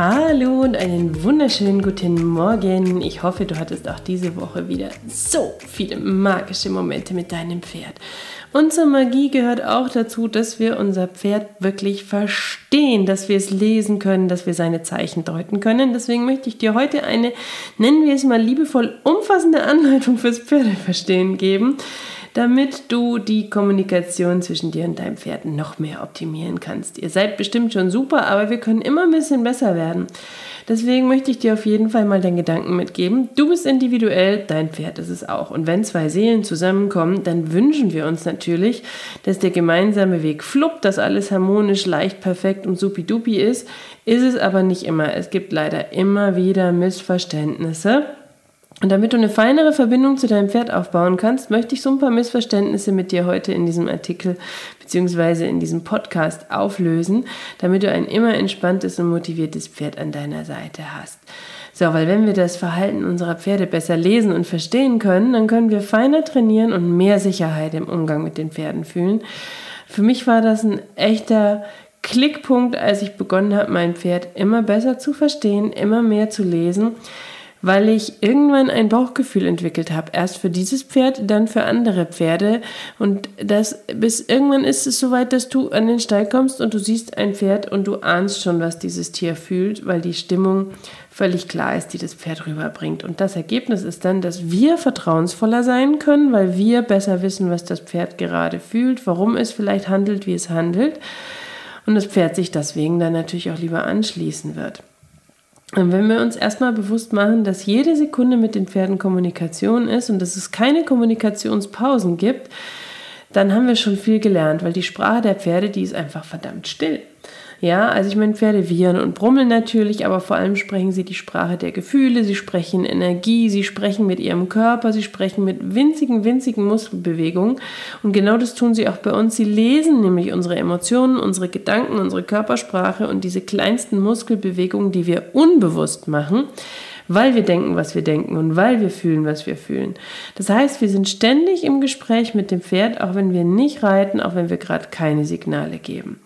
Hallo und einen wunderschönen guten Morgen. Ich hoffe, du hattest auch diese Woche wieder so viele magische Momente mit deinem Pferd. Und zur Magie gehört auch dazu, dass wir unser Pferd wirklich verstehen, dass wir es lesen können, dass wir seine Zeichen deuten können. Deswegen möchte ich dir heute eine, nennen wir es mal liebevoll, umfassende Anleitung fürs Pferdeverstehen geben damit du die Kommunikation zwischen dir und deinem Pferd noch mehr optimieren kannst. Ihr seid bestimmt schon super, aber wir können immer ein bisschen besser werden. Deswegen möchte ich dir auf jeden Fall mal den Gedanken mitgeben. Du bist individuell, dein Pferd ist es auch. Und wenn zwei Seelen zusammenkommen, dann wünschen wir uns natürlich, dass der gemeinsame Weg fluppt, dass alles harmonisch, leicht, perfekt und supidupi ist. Ist es aber nicht immer. Es gibt leider immer wieder Missverständnisse. Und damit du eine feinere Verbindung zu deinem Pferd aufbauen kannst, möchte ich so ein paar Missverständnisse mit dir heute in diesem Artikel bzw. in diesem Podcast auflösen, damit du ein immer entspanntes und motiviertes Pferd an deiner Seite hast. So, weil wenn wir das Verhalten unserer Pferde besser lesen und verstehen können, dann können wir feiner trainieren und mehr Sicherheit im Umgang mit den Pferden fühlen. Für mich war das ein echter Klickpunkt, als ich begonnen habe, mein Pferd immer besser zu verstehen, immer mehr zu lesen weil ich irgendwann ein Bauchgefühl entwickelt habe. Erst für dieses Pferd, dann für andere Pferde. Und das bis irgendwann ist es soweit, dass du an den Stall kommst und du siehst ein Pferd und du ahnst schon, was dieses Tier fühlt, weil die Stimmung völlig klar ist, die das Pferd rüberbringt. Und das Ergebnis ist dann, dass wir vertrauensvoller sein können, weil wir besser wissen, was das Pferd gerade fühlt, warum es vielleicht handelt, wie es handelt. Und das Pferd sich deswegen dann natürlich auch lieber anschließen wird. Wenn wir uns erstmal bewusst machen, dass jede Sekunde mit den Pferden Kommunikation ist und dass es keine Kommunikationspausen gibt, dann haben wir schon viel gelernt, weil die Sprache der Pferde, die ist einfach verdammt still. Ja, also ich meine, Pferde wiehern und brummeln natürlich, aber vor allem sprechen sie die Sprache der Gefühle, sie sprechen Energie, sie sprechen mit ihrem Körper, sie sprechen mit winzigen, winzigen Muskelbewegungen. Und genau das tun sie auch bei uns. Sie lesen nämlich unsere Emotionen, unsere Gedanken, unsere Körpersprache und diese kleinsten Muskelbewegungen, die wir unbewusst machen weil wir denken, was wir denken und weil wir fühlen, was wir fühlen. Das heißt, wir sind ständig im Gespräch mit dem Pferd, auch wenn wir nicht reiten, auch wenn wir gerade keine Signale geben.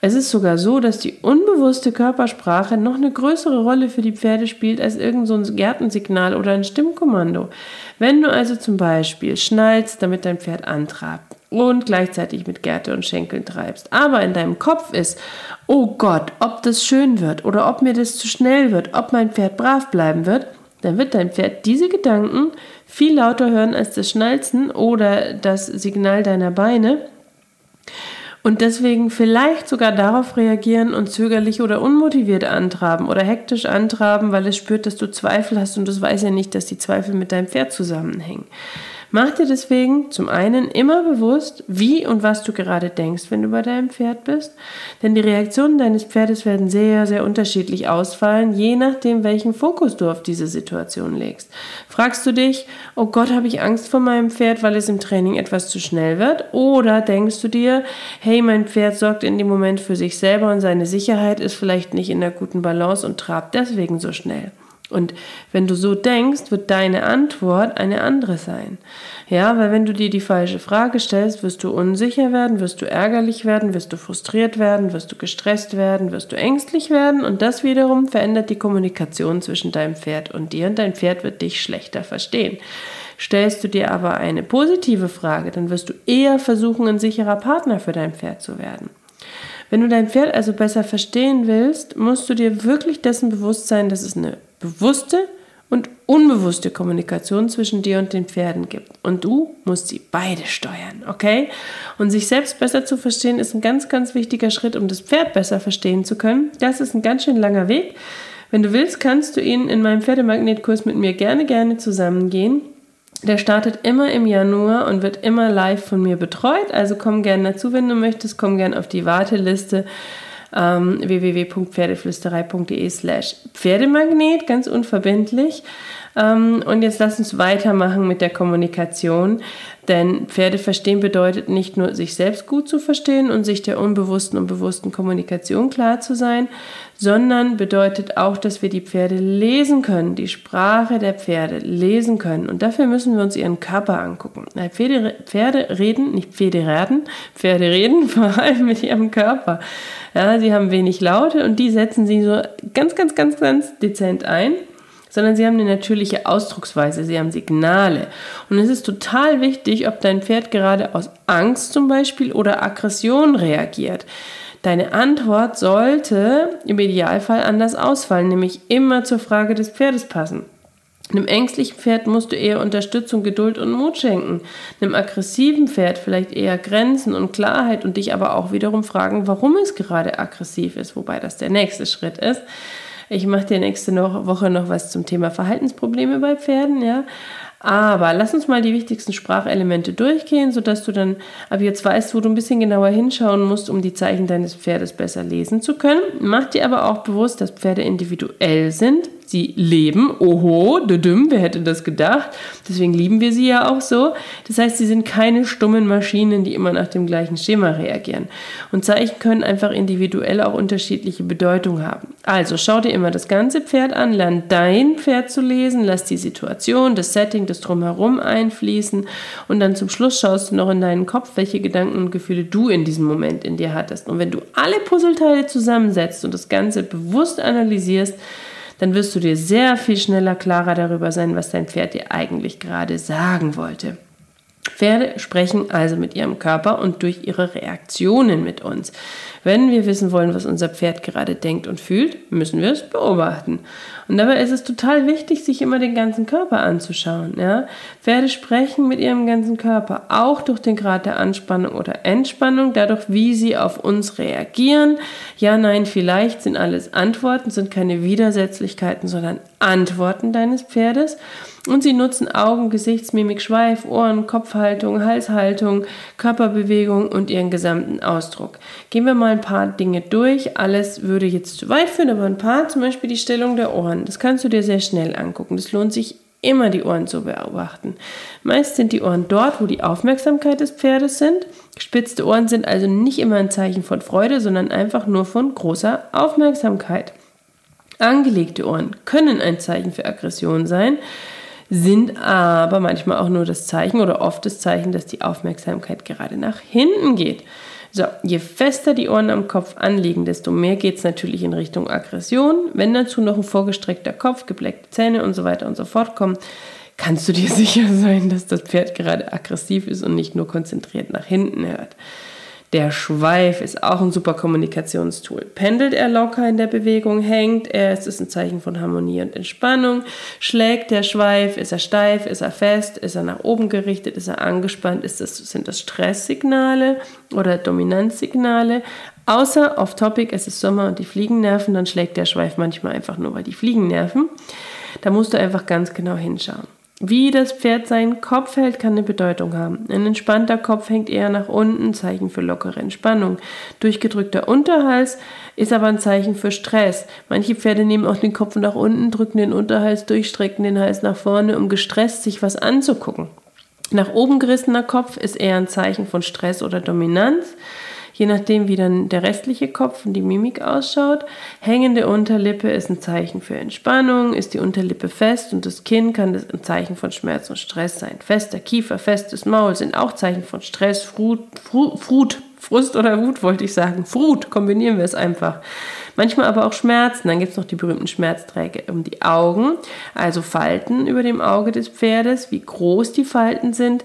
Es ist sogar so, dass die unbewusste Körpersprache noch eine größere Rolle für die Pferde spielt als irgend so Gärtensignal oder ein Stimmkommando. Wenn du also zum Beispiel schnallst, damit dein Pferd antrabt und gleichzeitig mit Gärte und Schenkeln treibst, aber in deinem Kopf ist, oh Gott, ob das schön wird oder ob mir das zu schnell wird, ob mein Pferd brav bleiben wird, dann wird dein Pferd diese Gedanken viel lauter hören als das Schnalzen oder das Signal deiner Beine und deswegen vielleicht sogar darauf reagieren und zögerlich oder unmotiviert antraben oder hektisch antraben, weil es spürt, dass du Zweifel hast und es weiß ja nicht, dass die Zweifel mit deinem Pferd zusammenhängen. Mach dir deswegen zum einen immer bewusst, wie und was du gerade denkst, wenn du bei deinem Pferd bist. Denn die Reaktionen deines Pferdes werden sehr, sehr unterschiedlich ausfallen, je nachdem, welchen Fokus du auf diese Situation legst. Fragst du dich, oh Gott, habe ich Angst vor meinem Pferd, weil es im Training etwas zu schnell wird? Oder denkst du dir, hey, mein Pferd sorgt in dem Moment für sich selber und seine Sicherheit ist vielleicht nicht in der guten Balance und trabt deswegen so schnell? Und wenn du so denkst, wird deine Antwort eine andere sein. Ja, weil wenn du dir die falsche Frage stellst, wirst du unsicher werden, wirst du ärgerlich werden, wirst du frustriert werden, wirst du gestresst werden, wirst du ängstlich werden und das wiederum verändert die Kommunikation zwischen deinem Pferd und dir und dein Pferd wird dich schlechter verstehen. Stellst du dir aber eine positive Frage, dann wirst du eher versuchen, ein sicherer Partner für dein Pferd zu werden. Wenn du dein Pferd also besser verstehen willst, musst du dir wirklich dessen bewusst sein, dass es eine bewusste und unbewusste Kommunikation zwischen dir und den Pferden gibt. Und du musst sie beide steuern, okay? Und sich selbst besser zu verstehen ist ein ganz, ganz wichtiger Schritt, um das Pferd besser verstehen zu können. Das ist ein ganz schön langer Weg. Wenn du willst, kannst du ihn in meinem Pferdemagnetkurs mit mir gerne, gerne zusammengehen. Der startet immer im Januar und wird immer live von mir betreut. Also komm gerne dazu, wenn du möchtest. Komm gerne auf die Warteliste ähm, www.pferdeflüsterei.de slash Pferdemagnet, ganz unverbindlich. Ähm, und jetzt lass uns weitermachen mit der Kommunikation, denn Pferde verstehen bedeutet nicht nur, sich selbst gut zu verstehen und sich der unbewussten und bewussten Kommunikation klar zu sein, sondern bedeutet auch, dass wir die Pferde lesen können, die Sprache der Pferde lesen können. Und dafür müssen wir uns ihren Körper angucken. Pferde, Pferde reden, nicht Pferde reden, Pferde reden vor allem mit ihrem Körper. Ja, sie haben wenig Laute und die setzen sie so ganz, ganz, ganz, ganz dezent ein sondern sie haben eine natürliche Ausdrucksweise, sie haben Signale. Und es ist total wichtig, ob dein Pferd gerade aus Angst zum Beispiel oder Aggression reagiert. Deine Antwort sollte im Idealfall anders ausfallen, nämlich immer zur Frage des Pferdes passen. Einem ängstlichen Pferd musst du eher Unterstützung, Geduld und Mut schenken. Einem aggressiven Pferd vielleicht eher Grenzen und Klarheit und dich aber auch wiederum fragen, warum es gerade aggressiv ist, wobei das der nächste Schritt ist. Ich mache dir nächste Woche noch was zum Thema Verhaltensprobleme bei Pferden, ja. Aber lass uns mal die wichtigsten Sprachelemente durchgehen, sodass du dann ab jetzt weißt, wo du ein bisschen genauer hinschauen musst, um die Zeichen deines Pferdes besser lesen zu können. Mach dir aber auch bewusst, dass Pferde individuell sind Sie leben, oho, düdüm, wer hätte das gedacht? Deswegen lieben wir sie ja auch so. Das heißt, sie sind keine stummen Maschinen, die immer nach dem gleichen Schema reagieren. Und Zeichen können einfach individuell auch unterschiedliche Bedeutung haben. Also schau dir immer das ganze Pferd an, lern dein Pferd zu lesen, lass die Situation, das Setting, das Drumherum einfließen und dann zum Schluss schaust du noch in deinen Kopf, welche Gedanken und Gefühle du in diesem Moment in dir hattest. Und wenn du alle Puzzleteile zusammensetzt und das Ganze bewusst analysierst, dann wirst du dir sehr viel schneller klarer darüber sein, was dein Pferd dir eigentlich gerade sagen wollte. Pferde sprechen also mit ihrem Körper und durch ihre Reaktionen mit uns. Wenn wir wissen wollen, was unser Pferd gerade denkt und fühlt, müssen wir es beobachten. Und dabei ist es total wichtig, sich immer den ganzen Körper anzuschauen. Ja? Pferde sprechen mit ihrem ganzen Körper, auch durch den Grad der Anspannung oder Entspannung, dadurch, wie sie auf uns reagieren. Ja, nein, vielleicht sind alles Antworten, sind keine Widersetzlichkeiten, sondern Antworten deines Pferdes. Und sie nutzen Augen, Gesichtsmimik, Schweif, Ohren, Kopfhaltung, Halshaltung, Körperbewegung und ihren gesamten Ausdruck. Gehen wir mal ein paar Dinge durch. Alles würde jetzt zu weit führen, aber ein paar, zum Beispiel die Stellung der Ohren, das kannst du dir sehr schnell angucken. Das lohnt sich immer, die Ohren zu beobachten. Meist sind die Ohren dort, wo die Aufmerksamkeit des Pferdes sind. Gespitzte Ohren sind also nicht immer ein Zeichen von Freude, sondern einfach nur von großer Aufmerksamkeit. Angelegte Ohren können ein Zeichen für Aggression sein sind aber manchmal auch nur das Zeichen oder oft das Zeichen, dass die Aufmerksamkeit gerade nach hinten geht. So, je fester die Ohren am Kopf anliegen, desto mehr geht es natürlich in Richtung Aggression. Wenn dazu noch ein vorgestreckter Kopf, gebleckte Zähne und so weiter und so fort kommen, kannst du dir sicher sein, dass das Pferd gerade aggressiv ist und nicht nur konzentriert nach hinten hört. Der Schweif ist auch ein super Kommunikationstool. Pendelt er locker in der Bewegung, hängt er, ist es ein Zeichen von Harmonie und Entspannung. Schlägt der Schweif, ist er steif, ist er fest, ist er nach oben gerichtet, ist er angespannt, ist das, sind das Stresssignale oder Dominanzsignale. Außer auf Topic, es ist Sommer und die Fliegen nerven, dann schlägt der Schweif manchmal einfach nur, weil die Fliegen nerven. Da musst du einfach ganz genau hinschauen. Wie das Pferd seinen Kopf hält, kann eine Bedeutung haben. Ein entspannter Kopf hängt eher nach unten, Zeichen für lockere Entspannung. Durchgedrückter Unterhals ist aber ein Zeichen für Stress. Manche Pferde nehmen auch den Kopf nach unten, drücken den Unterhals durch, strecken den Hals nach vorne, um gestresst sich was anzugucken. Nach oben gerissener Kopf ist eher ein Zeichen von Stress oder Dominanz je nachdem, wie dann der restliche Kopf und die Mimik ausschaut. Hängende Unterlippe ist ein Zeichen für Entspannung, ist die Unterlippe fest und das Kinn kann das ein Zeichen von Schmerz und Stress sein. Fester Kiefer, festes Maul sind auch Zeichen von Stress, Frut, Frut, Frut Frust oder Wut wollte ich sagen. Frut, kombinieren wir es einfach. Manchmal aber auch Schmerzen. Dann gibt es noch die berühmten Schmerzträger um die Augen, also Falten über dem Auge des Pferdes, wie groß die Falten sind,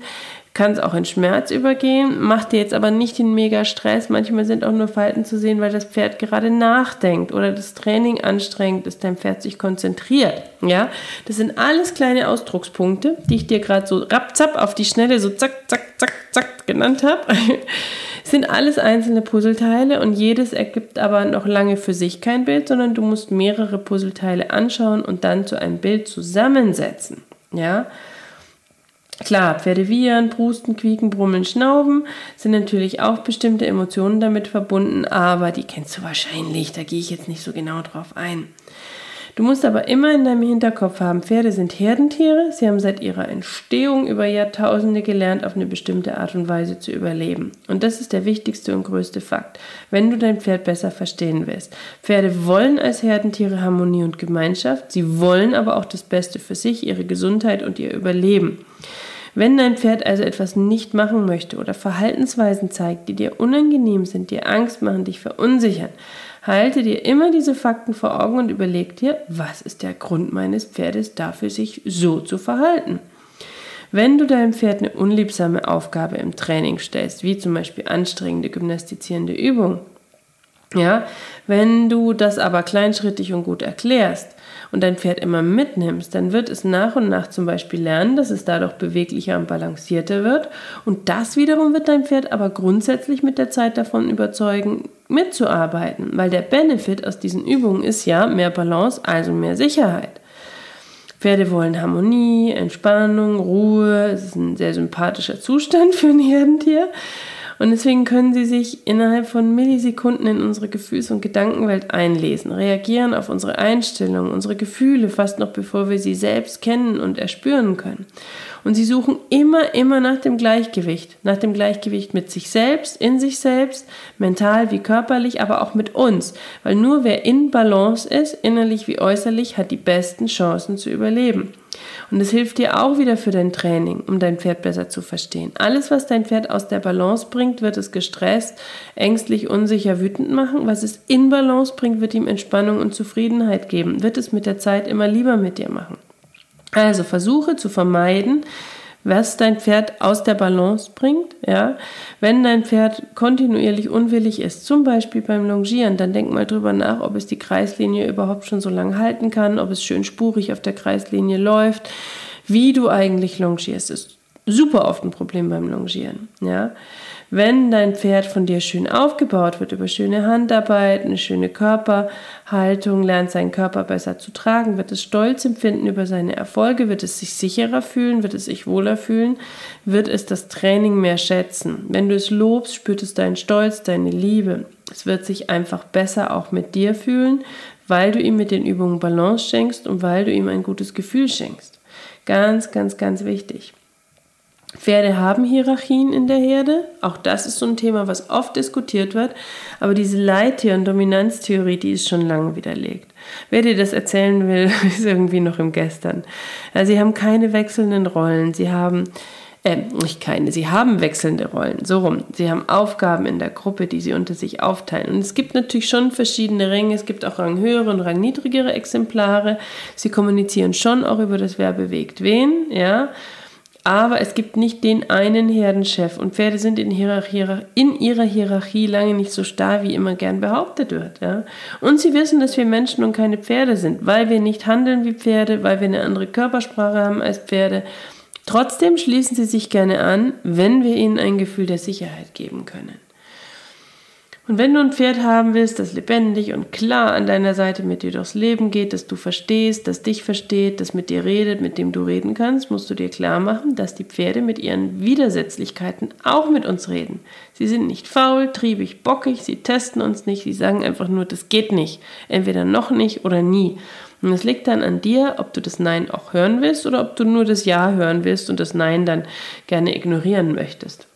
kann es auch in Schmerz übergehen, macht dir jetzt aber nicht den mega Stress. Manchmal sind auch nur Falten zu sehen, weil das Pferd gerade nachdenkt oder das Training anstrengend ist, dein Pferd sich konzentriert. Ja, das sind alles kleine Ausdruckspunkte, die ich dir gerade so rapzap auf die Schnelle so zack, zack, zack, zack genannt habe. sind alles einzelne Puzzleteile und jedes ergibt aber noch lange für sich kein Bild, sondern du musst mehrere Puzzleteile anschauen und dann zu einem Bild zusammensetzen. Ja, Klar, Pferde wiehern, prusten, quieken, brummeln, schnauben sind natürlich auch bestimmte Emotionen damit verbunden, aber die kennst du wahrscheinlich, da gehe ich jetzt nicht so genau drauf ein. Du musst aber immer in deinem Hinterkopf haben, Pferde sind Herdentiere, sie haben seit ihrer Entstehung über Jahrtausende gelernt, auf eine bestimmte Art und Weise zu überleben. Und das ist der wichtigste und größte Fakt, wenn du dein Pferd besser verstehen willst. Pferde wollen als Herdentiere Harmonie und Gemeinschaft, sie wollen aber auch das Beste für sich, ihre Gesundheit und ihr Überleben. Wenn dein Pferd also etwas nicht machen möchte oder Verhaltensweisen zeigt, die dir unangenehm sind, dir Angst machen, dich verunsichern, halte dir immer diese Fakten vor Augen und überleg dir, was ist der Grund meines Pferdes dafür, sich so zu verhalten. Wenn du deinem Pferd eine unliebsame Aufgabe im Training stellst, wie zum Beispiel anstrengende gymnastizierende Übungen, ja, wenn du das aber kleinschrittig und gut erklärst, und dein Pferd immer mitnimmst, dann wird es nach und nach zum Beispiel lernen, dass es dadurch beweglicher und balancierter wird. Und das wiederum wird dein Pferd aber grundsätzlich mit der Zeit davon überzeugen, mitzuarbeiten, weil der Benefit aus diesen Übungen ist ja mehr Balance, also mehr Sicherheit. Pferde wollen Harmonie, Entspannung, Ruhe. Es ist ein sehr sympathischer Zustand für ein Herdentier. Und deswegen können sie sich innerhalb von Millisekunden in unsere Gefühls- und Gedankenwelt einlesen, reagieren auf unsere Einstellungen, unsere Gefühle, fast noch bevor wir sie selbst kennen und erspüren können. Und sie suchen immer, immer nach dem Gleichgewicht, nach dem Gleichgewicht mit sich selbst, in sich selbst, mental wie körperlich, aber auch mit uns. Weil nur wer in Balance ist, innerlich wie äußerlich, hat die besten Chancen zu überleben. Und es hilft dir auch wieder für dein Training, um dein Pferd besser zu verstehen. Alles, was dein Pferd aus der Balance bringt, wird es gestresst, ängstlich, unsicher, wütend machen. Was es in Balance bringt, wird ihm Entspannung und Zufriedenheit geben, wird es mit der Zeit immer lieber mit dir machen. Also versuche zu vermeiden, was dein Pferd aus der Balance bringt. Ja? Wenn dein Pferd kontinuierlich unwillig ist, zum Beispiel beim Longieren, dann denk mal drüber nach, ob es die Kreislinie überhaupt schon so lange halten kann, ob es schön spurig auf der Kreislinie läuft, wie du eigentlich longierst. Das ist super oft ein Problem beim Longieren. Ja? Wenn dein Pferd von dir schön aufgebaut wird über schöne Handarbeit, eine schöne Körperhaltung, lernt seinen Körper besser zu tragen, wird es Stolz empfinden über seine Erfolge, wird es sich sicherer fühlen, wird es sich wohler fühlen, wird es das Training mehr schätzen. Wenn du es lobst, spürt es deinen Stolz, deine Liebe. Es wird sich einfach besser auch mit dir fühlen, weil du ihm mit den Übungen Balance schenkst und weil du ihm ein gutes Gefühl schenkst. Ganz, ganz, ganz wichtig. Pferde haben Hierarchien in der Herde. Auch das ist so ein Thema, was oft diskutiert wird. Aber diese Leittier- und Dominanztheorie, die ist schon lange widerlegt. Wer dir das erzählen will, ist irgendwie noch im Gestern. Also sie haben keine wechselnden Rollen. Sie haben, äh, nicht keine, sie haben wechselnde Rollen. So rum. Sie haben Aufgaben in der Gruppe, die sie unter sich aufteilen. Und es gibt natürlich schon verschiedene Ränge. Es gibt auch ranghöhere und rangniedrigere Exemplare. Sie kommunizieren schon auch über das Wer bewegt wen, ja. Aber es gibt nicht den einen Herdenchef und Pferde sind in, in, ihrer Hierarchie lange nicht so starr, wie immer gern behauptet wird. Ja? Und sie wissen, dass wir Menschen und keine Pferde sind, weil wir nicht handeln wie Pferde, weil wir eine andere Körpersprache haben als Pferde. Trotzdem schließen sie sich gerne an, wenn wir ihnen ein Gefühl der Sicherheit geben können. Und wenn du ein Pferd haben willst, das lebendig und klar an deiner Seite mit dir durchs Leben geht, das du verstehst, das dich versteht, das mit dir redet, mit dem du reden kannst, musst du dir klar machen, dass die Pferde mit ihren Widersetzlichkeiten auch mit uns reden. Sie sind nicht faul, triebig, bockig, sie testen uns nicht, sie sagen einfach nur, das geht nicht. Entweder noch nicht oder nie. Und es liegt dann an dir, ob du das Nein auch hören willst oder ob du nur das Ja hören willst und das Nein dann gerne ignorieren möchtest.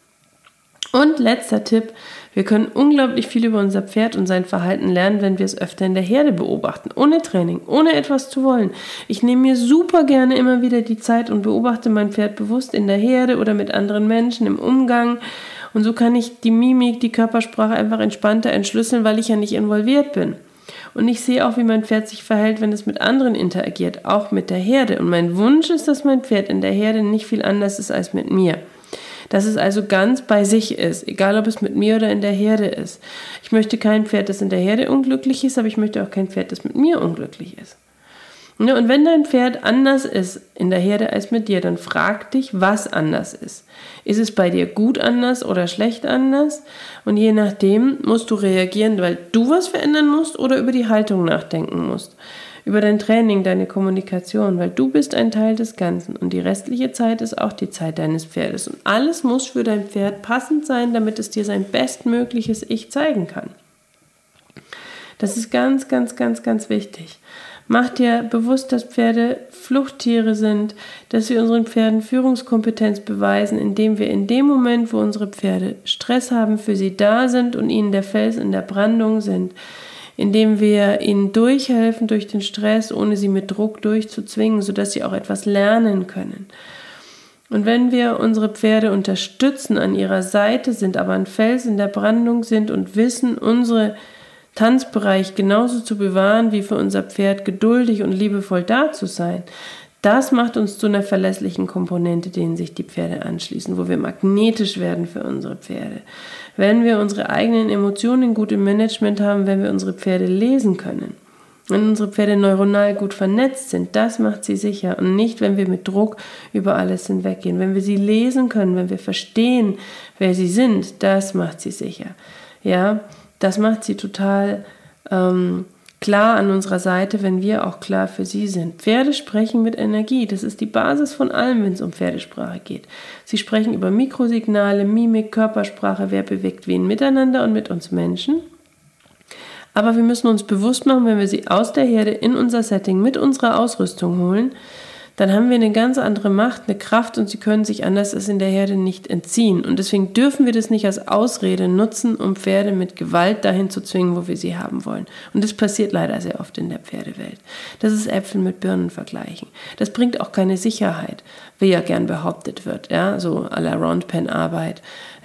Und letzter Tipp, wir können unglaublich viel über unser Pferd und sein Verhalten lernen, wenn wir es öfter in der Herde beobachten, ohne Training, ohne etwas zu wollen. Ich nehme mir super gerne immer wieder die Zeit und beobachte mein Pferd bewusst in der Herde oder mit anderen Menschen im Umgang Und so kann ich die Mimik, die Körpersprache einfach entspannter entschlüsseln, weil ich ja nicht involviert bin. Und ich sehe auch, wie mein Pferd sich verhält, wenn es mit anderen interagiert, auch mit der Herde. Und mein Wunsch ist, dass mein Pferd in der Herde nicht viel anders ist als mit mir. Dass es also ganz bei sich ist, egal ob es mit mir oder in der Herde ist. Ich möchte kein Pferd, das in der Herde unglücklich ist, aber ich möchte auch kein Pferd, das mit mir unglücklich ist. Ne, und wenn dein Pferd anders ist in der Herde als mit dir, dann frag dich, was anders ist. Ist es bei dir gut anders oder schlecht anders? Und je nachdem musst du reagieren, weil du was verändern musst oder über die Haltung nachdenken musst. Über dein Training, deine Kommunikation, weil du bist ein Teil des Ganzen und die restliche Zeit ist auch die Zeit deines Pferdes. Und alles muss für dein Pferd passend sein, damit es dir sein bestmögliches Ich zeigen kann. Das ist ganz, ganz, ganz, ganz wichtig. Mach dir bewusst, dass Pferde Fluchttiere sind, dass wir unseren Pferden Führungskompetenz beweisen, indem wir in dem Moment, wo unsere Pferde Stress haben, für sie da sind und ihnen der Fels in der Brandung sind, indem wir ihnen durchhelfen durch den Stress, ohne sie mit Druck durchzuzwingen, sodass sie auch etwas lernen können. Und wenn wir unsere Pferde unterstützen, an ihrer Seite sind, aber ein Fels in der Brandung sind und wissen, unsere Tanzbereich genauso zu bewahren, wie für unser Pferd geduldig und liebevoll da zu sein, das macht uns zu einer verlässlichen Komponente, denen sich die Pferde anschließen, wo wir magnetisch werden für unsere Pferde. Wenn wir unsere eigenen Emotionen gut im Management haben, wenn wir unsere Pferde lesen können. Wenn unsere Pferde neuronal gut vernetzt sind, das macht sie sicher und nicht, wenn wir mit Druck über alles hinweggehen. Wenn wir sie lesen können, wenn wir verstehen, wer sie sind, das macht sie sicher. Ja, das macht sie total ähm, klar an unserer Seite, wenn wir auch klar für sie sind. Pferde sprechen mit Energie. Das ist die Basis von allem, wenn es um Pferdesprache geht. Sie sprechen über Mikrosignale, Mimik, Körpersprache, wer bewegt wen miteinander und mit uns Menschen. Aber wir müssen uns bewusst machen, wenn wir sie aus der Herde in unser Setting mit unserer Ausrüstung holen, dann haben wir eine ganz andere Macht, eine Kraft und sie können sich anders als in der Herde nicht entziehen. Und deswegen dürfen wir das nicht als Ausrede nutzen, um Pferde mit Gewalt dahin zu zwingen, wo wir sie haben wollen. Und das passiert leider sehr oft in der Pferdewelt. Das ist Äpfel mit Birnen vergleichen. Das bringt auch keine Sicherheit, wie ja gern behauptet wird, ja, so à la Roundpen-Arbeit.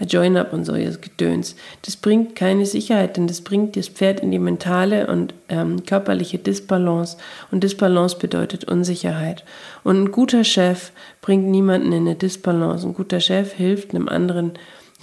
Join-Up und so, das Gedöns. Das bringt keine Sicherheit, denn das bringt das Pferd in die mentale und ähm, körperliche Disbalance. Und Disbalance bedeutet Unsicherheit. Und ein guter Chef bringt niemanden in eine Disbalance. Ein guter Chef hilft einem anderen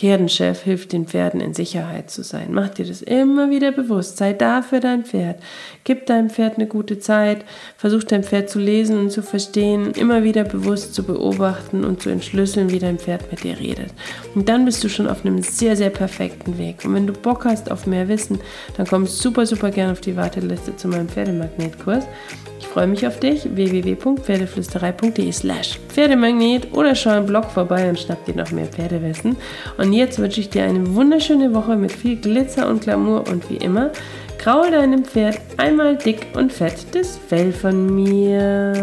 Herdenchef hilft den Pferden in Sicherheit zu sein. Mach dir das immer wieder bewusst. Sei da für dein Pferd. Gib deinem Pferd eine gute Zeit. Versuch dein Pferd zu lesen und zu verstehen. Immer wieder bewusst zu beobachten und zu entschlüsseln, wie dein Pferd mit dir redet. Und dann bist du schon auf einem sehr, sehr perfekten Weg. Und wenn du Bock hast auf mehr Wissen, dann komm super, super gerne auf die Warteliste zu meinem Pferdemagnetkurs. Ich freue mich auf dich. www.pferdeflüsterei.de slash Pferdemagnet oder schau im Blog vorbei und schnapp dir noch mehr Pferdewissen. Und jetzt wünsche ich dir eine wunderschöne Woche mit viel Glitzer und Glamour und wie immer, graue deinem Pferd einmal dick und fett das Fell von mir.